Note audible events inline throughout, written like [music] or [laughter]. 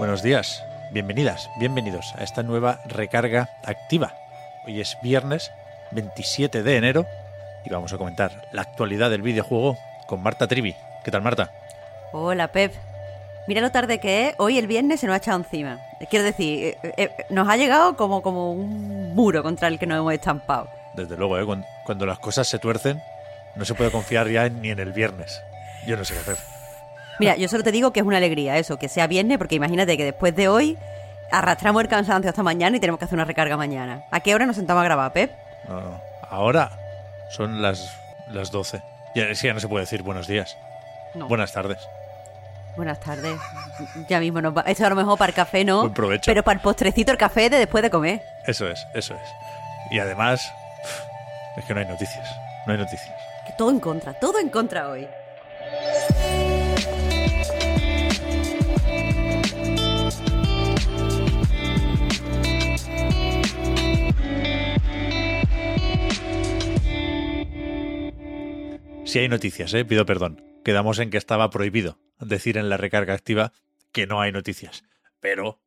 Buenos días, bienvenidas, bienvenidos a esta nueva recarga activa. Hoy es viernes 27 de enero y vamos a comentar la actualidad del videojuego con Marta Trivi. ¿Qué tal, Marta? Hola, Pep. Mira lo tarde que es. Hoy el viernes se nos ha echado encima. Quiero decir, eh, eh, nos ha llegado como, como un muro contra el que nos hemos estampado. Desde luego, ¿eh? cuando, cuando las cosas se tuercen, no se puede confiar ya ni en el viernes. Yo no sé qué hacer. Mira, yo solo te digo que es una alegría eso, que sea viernes, porque imagínate que después de hoy arrastramos el cansancio hasta mañana y tenemos que hacer una recarga mañana. ¿A qué hora nos sentamos a grabar, Pep? No, no. Ahora son las, las 12. Ya, sí, ya no se puede decir buenos días. No. Buenas tardes. Buenas tardes. Ya mismo nos va. Esto a lo mejor para el café no. Buen provecho. Pero para el postrecito, el café de después de comer. Eso es, eso es. Y además, es que no hay noticias. No hay noticias. Que todo en contra, todo en contra hoy. Si hay noticias, ¿eh? pido perdón. Quedamos en que estaba prohibido decir en la recarga activa que no hay noticias. Pero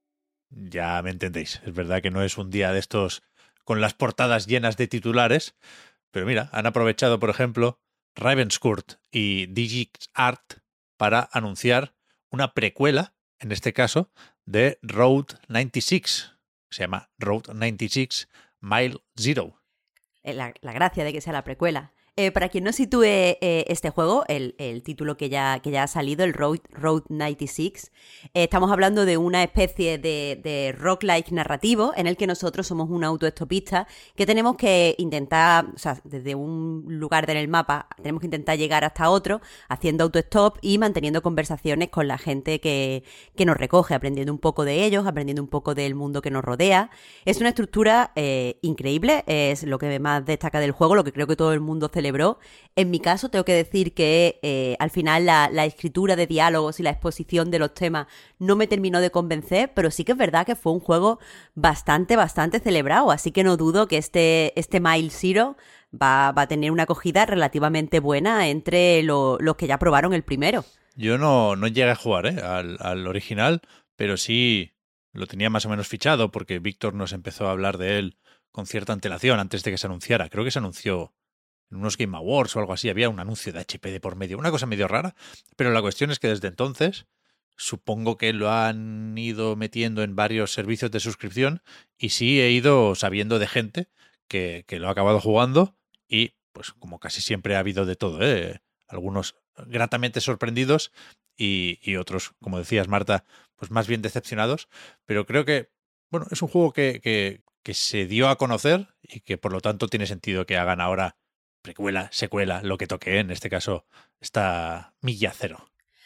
ya me entendéis. Es verdad que no es un día de estos con las portadas llenas de titulares. Pero mira, han aprovechado, por ejemplo, Ravenscourt y DigiArt para anunciar una precuela, en este caso, de Road 96. Se llama Road 96 Mile Zero. Eh, la gracia de que sea la precuela. Eh, para quien no sitúe eh, este juego, el, título que ya, que ya ha salido, el Road, Road 96, eh, estamos hablando de una especie de, de rock-like narrativo en el que nosotros somos un autoestopista que tenemos que intentar, o sea, desde un lugar en el mapa, tenemos que intentar llegar hasta otro haciendo autostop y manteniendo conversaciones con la gente que, que nos recoge, aprendiendo un poco de ellos, aprendiendo un poco del mundo que nos rodea. Es una estructura increíble, es lo que más destaca del juego, lo que creo que todo el mundo celebró. En mi caso, tengo que decir que eh, al final la, escritura de diálogos y la exposición de los temas no me terminó de convencer, pero sí que es verdad que fue un juego bastante, bastante celebrado, así que no dudo que este, este Mile Zero va, va a tener una acogida relativamente buena entre lo- los que ya probaron el primero. Yo no, no llegué a jugar ¿eh? al original, pero sí lo tenía más o menos fichado porque Víctor nos empezó a hablar de él con cierta antelación antes de que se anunciara. Creo que se anunció en unos Game Awards o algo así. Había un anuncio de HP de por medio, una cosa medio rara. Pero la cuestión es que desde entonces supongo que lo han ido metiendo en varios servicios de suscripción y sí he ido sabiendo de gente que, que lo ha acabado jugando y pues como casi siempre ha habido de todo, ¿eh? algunos gratamente sorprendidos y, otros, como decías Marta, pues más bien decepcionados, pero creo que, bueno, es un juego que, que se dio a conocer y que por lo tanto tiene sentido que hagan ahora precuela, secuela, lo que toque, ¿eh? en este caso está Milla Cero.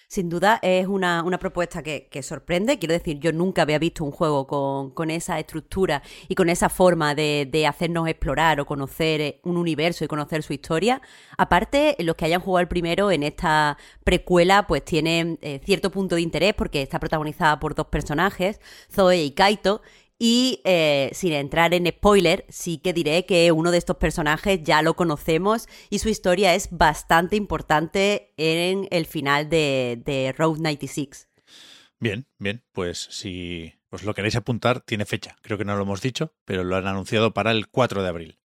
Sin duda es una, una propuesta que, que sorprende. Quiero decir, yo nunca había visto un juego con, con esa estructura y con esa forma de, de hacernos explorar o conocer eh, un universo y conocer su historia. Aparte, los que hayan jugado el primero en esta precuela, pues tienen eh, cierto punto de interés porque está protagonizada por dos personajes, Zoe y Kaito. Y eh, sin entrar en spoiler, sí que diré que uno de estos personajes ya lo conocemos y su historia es bastante importante en el final de, de Road 96. Bien, bien, pues si os lo queréis apuntar, tiene fecha. Creo que no lo hemos dicho, pero lo han anunciado para el 4 de abril.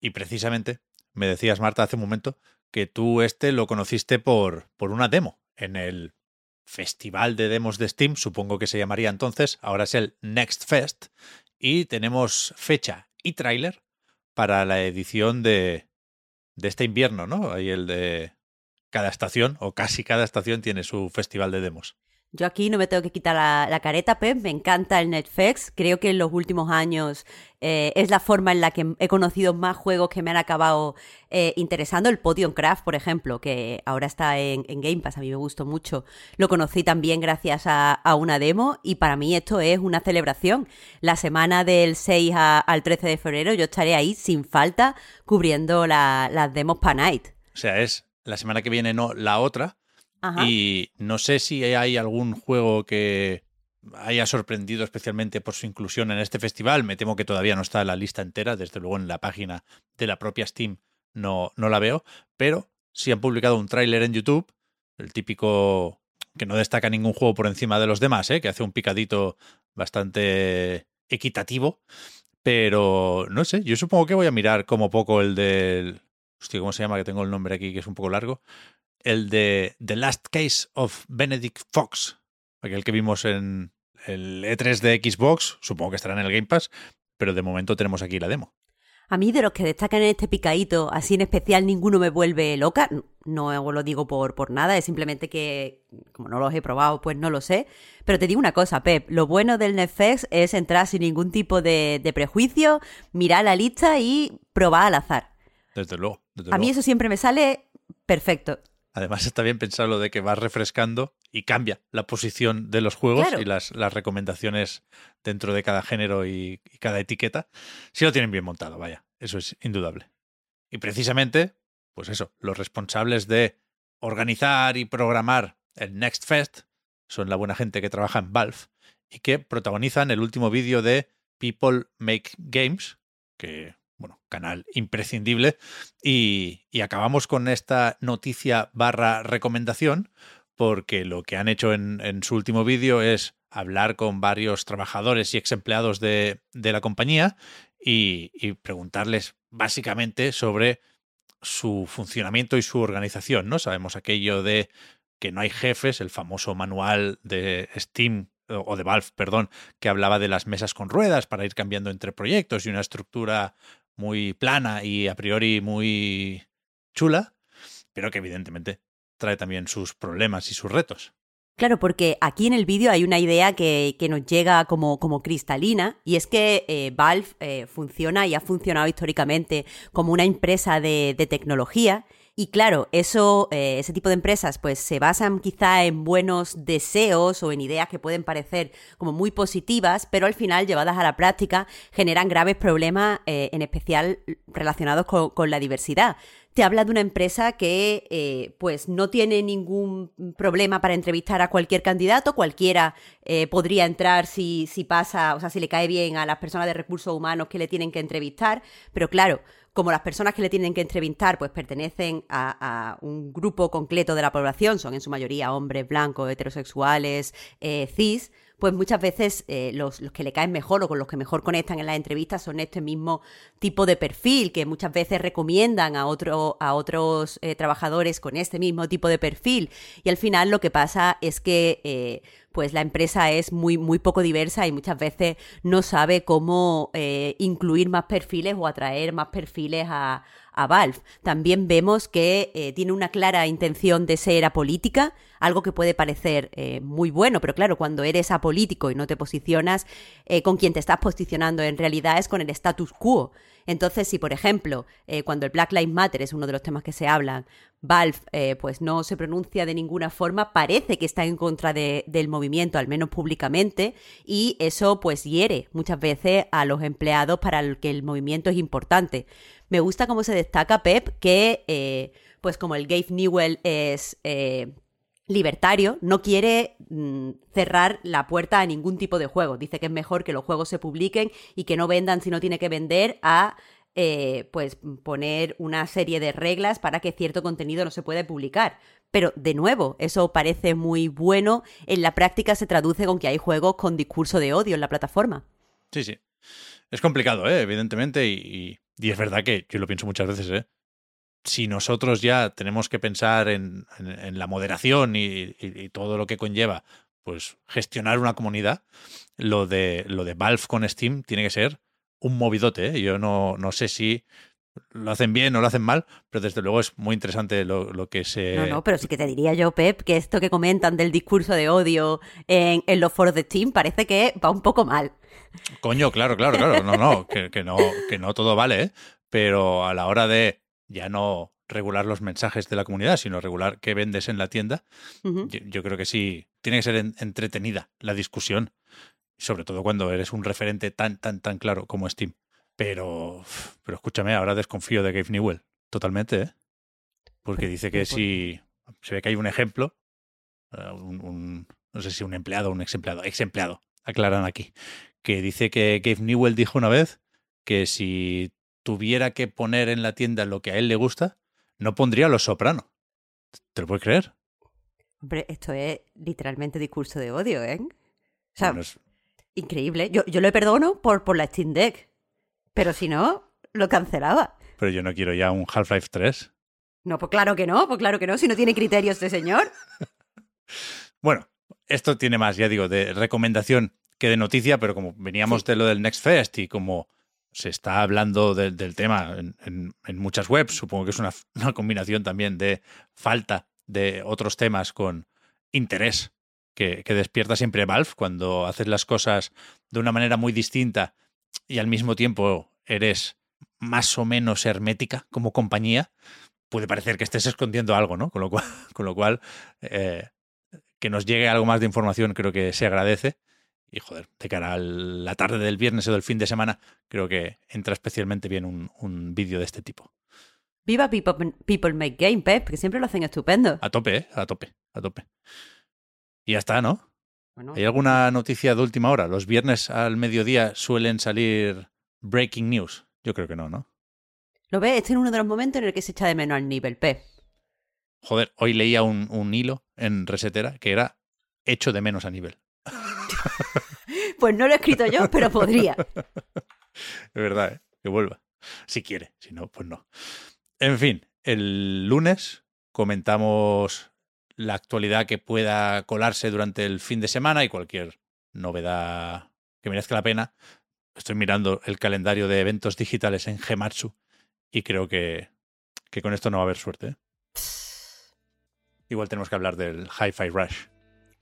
Y precisamente, me decías, Marta, hace un momento, que tú este lo conociste por, por una demo en el Festival de Demos de Steam, supongo que se llamaría entonces, ahora es el Next Fest, y tenemos fecha y tráiler para la edición de, de este invierno, ¿no? Ahí el de cada estación, o casi cada estación, tiene su festival de demos. Yo aquí no me tengo que quitar la, careta, Pep. Me encanta el Netflix. Creo que en los últimos años eh, es la forma en la que he conocido más juegos que me han acabado eh, interesando. El Podium Craft, por ejemplo, que ahora está en, Game Pass, a mí me gustó mucho. Lo conocí también gracias a, una demo y para mí esto es una celebración. La semana del 6 al 13 de febrero yo estaré ahí sin falta cubriendo las demos para Night. O sea, es la semana que viene, no la otra y no sé si hay algún juego que haya sorprendido especialmente por su inclusión en este festival. Me temo que todavía no está en la lista entera, desde luego en la página de la propia Steam no, no la veo, pero sí han publicado un tráiler en YouTube, el típico que no destaca ningún juego por encima de los demás, ¿eh? que hace un picadito bastante equitativo, pero no sé, yo supongo que voy a mirar como poco el del... Hostia, ¿cómo se llama? Que tengo el nombre aquí, que es un poco largo el de The Last Case of Benedict Fox, aquel que vimos en el E3 de Xbox, supongo que estará en el Game Pass, pero de momento tenemos aquí la demo. A mí de los que destacan en este picadito, así en especial, ninguno me vuelve loca. No lo digo por, por nada, es simplemente que, como no los he probado, pues no lo sé. Pero te digo una cosa, Pep, lo bueno del Netflix es entrar sin ningún tipo de, prejuicio, mirar la lista y probar al azar. Desde luego. a mí eso siempre me sale perfecto. Además está bien pensar lo de que vas refrescando y cambia la posición de los juegos y las, las, recomendaciones dentro de cada género y, cada etiqueta. Si lo tienen bien montado, vaya, eso es indudable. Y precisamente, pues eso, los responsables de organizar y programar el Next Fest son la buena gente que trabaja en Valve y que protagonizan el último vídeo de People Make Games, que bueno, canal imprescindible. Y, acabamos con esta noticia barra recomendación, porque lo que han hecho en, su último vídeo es hablar con varios trabajadores y ex empleados de, la compañía y, preguntarles básicamente sobre su funcionamiento y su organización, ¿no? Sabemos aquello de que no hay jefes, el famoso manual de Steam o de Valve, perdón, que hablaba de las mesas con ruedas para ir cambiando entre proyectos y una estructura muy plana y a priori muy chula, pero que evidentemente trae también sus problemas y sus retos. Claro, porque aquí en el vídeo hay una idea que, nos llega como, como, cristalina y es que eh, Valve eh, funciona y ha funcionado históricamente como una empresa de, de tecnología y claro, eso, eh, ese tipo de empresas pues se basan quizá en buenos deseos o en ideas que pueden parecer como muy positivas, pero al final llevadas a la práctica generan graves problemas, eh, en especial relacionados con, la diversidad. Te habla de una empresa que eh, pues no tiene ningún problema para entrevistar a cualquier candidato, cualquiera podría entrar si, si pasa, o sea, si le cae bien a las personas de recursos humanos que le tienen que entrevistar, pero claro, como las personas que le tienen que entrevistar pues pertenecen a, un grupo concreto de la población, son en su mayoría hombres blancos, heterosexuales, eh, cis, pues muchas veces eh, los, que le caen mejor o con los que mejor conectan en las entrevistas son este mismo tipo de perfil que muchas veces recomiendan a, otro, a otros eh, trabajadores con este mismo tipo de perfil. Y al final lo que pasa es que pues la empresa es muy, muy poco diversa y muchas veces no sabe cómo eh, incluir más perfiles o atraer más perfiles a, a Valve. También vemos que eh, tiene una clara intención de ser apolítica, algo que puede parecer eh, muy bueno, pero claro, cuando eres apolítico y no te posicionas con quien te estás posicionando en realidad es con el status quo. Entonces, si por ejemplo, cuando el Black Lives Matter es uno de los temas que se hablan, Valve eh, pues no se pronuncia de ninguna forma, parece que está en contra del movimiento, al menos públicamente, y eso pues hiere muchas veces a los empleados para el que el movimiento es importante. Me gusta cómo se destaca Pep que eh, pues como el Gabe Newell es eh, libertario, no quiere mm, cerrar la puerta a ningún tipo de juego. Dice que es mejor que los juegos se publiquen y que no vendan si no tiene que vender a eh, pues poner una serie de reglas para que cierto contenido no se pueda publicar. Pero de nuevo, eso parece muy bueno. En la práctica se traduce con que hay juegos con discurso de odio en la plataforma. Sí, sí. Es complicado, ¿eh? evidentemente, y, es verdad que yo lo pienso muchas veces, ¿eh? Si nosotros ya tenemos que pensar en, la moderación y, y, todo lo que conlleva, pues gestionar una comunidad, lo de, lo de Valve con Steam tiene que ser un movidote. ¿eh? Yo no, no sé si lo hacen bien o lo hacen mal, pero desde luego es muy interesante lo, lo que se... No, no, pero sí que te diría yo, Pep, que esto que comentan del discurso de odio en, en los foros de Steam parece que va un poco mal. Coño, claro, claro, claro. No, no, que, que no, que no todo vale, ¿eh? Pero a la hora de ya no regular los mensajes de la comunidad, sino regular qué vendes en la tienda, yo, yo creo que sí, tiene que ser en- entretenida la discusión, sobre todo cuando eres un referente tan, tan, tan claro como Steam. Pero, pero escúchame, ahora desconfío de Gabe Newell, totalmente, ¿eh? Porque dice que ¿por si se ve que hay un ejemplo, eh, un, un- no sé si un empleado o un ex empleado, ex empleado, aclaran aquí, que dice que Gabe Newell dijo una vez que si tuviera que poner en la tienda lo que a él le gusta, no pondría Los Soprano. ¿Te lo puedes creer? Hombre, esto es literalmente discurso de odio, ¿eh? O sea, Bueno, es- increíble. Yo, yo le perdono por, por la Steam Deck, pero si no, lo cancelaba. pero yo no quiero ya un Half-Life 3. No, pues claro que no, pues claro que no, si no tiene criterios este señor. [laughs] Bueno, esto tiene más, ya digo, de recomendación que de noticia, pero como veníamos de lo del Next Fest y como se está hablando de- del tema en, en- muchas webs, supongo que es una, [laughs] una combinación también de falta de otros temas con interés que, que despierta siempre Valve cuando haces las cosas de una manera muy distinta y al mismo tiempo eres más o menos hermética como compañía, puede parecer que estés escondiendo algo, ¿no? Con lo cual, [laughs] con lo cual eh, que nos llegue algo más de información creo que se agradece. Y joder, de cara a la tarde del viernes o del fin de semana, creo que entra especialmente bien un, un vídeo de este tipo. Viva People, People Make Game, Pep, que siempre lo hacen estupendo. A tope, ¿eh? A tope, a tope. Y ya está, ¿no? Bueno, ¿Hay alguna noticia de última hora? Los viernes al mediodía suelen salir breaking news. Yo creo que no, ¿no? Lo ves, este es uno de los momentos en el que se echa de menos al nivel, Pep. Joder, hoy leía un, un hilo en Resetera que era hecho de menos a nivel. Pues no lo he escrito yo, pero podría. Es verdad, ¿eh? que vuelva. Si quiere, si no, pues no. En fin, el lunes comentamos la actualidad que pueda colarse durante el fin de semana y cualquier novedad que merezca la pena. Estoy mirando el calendario de eventos digitales en Gematsu y creo que, que con esto no va a haber suerte. ¿eh? Igual tenemos que hablar del Hi-Fi Rush.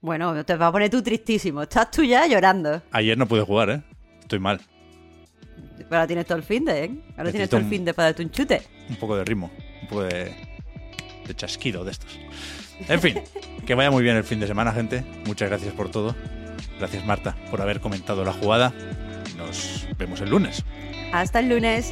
Bueno, te va a poner tú tristísimo. Estás tú ya llorando. Ayer no pude jugar, ¿eh? Estoy mal. Pero ahora tienes todo el fin de, ¿eh? Ahora tienes todo el fin de para darte un chute. un poco de ritmo, un poco de, de chasquido de estos. En fin, que vaya muy bien el fin de semana, gente. Muchas gracias por todo. Gracias, Marta, por haber comentado la jugada. Nos vemos el lunes. Hasta el lunes.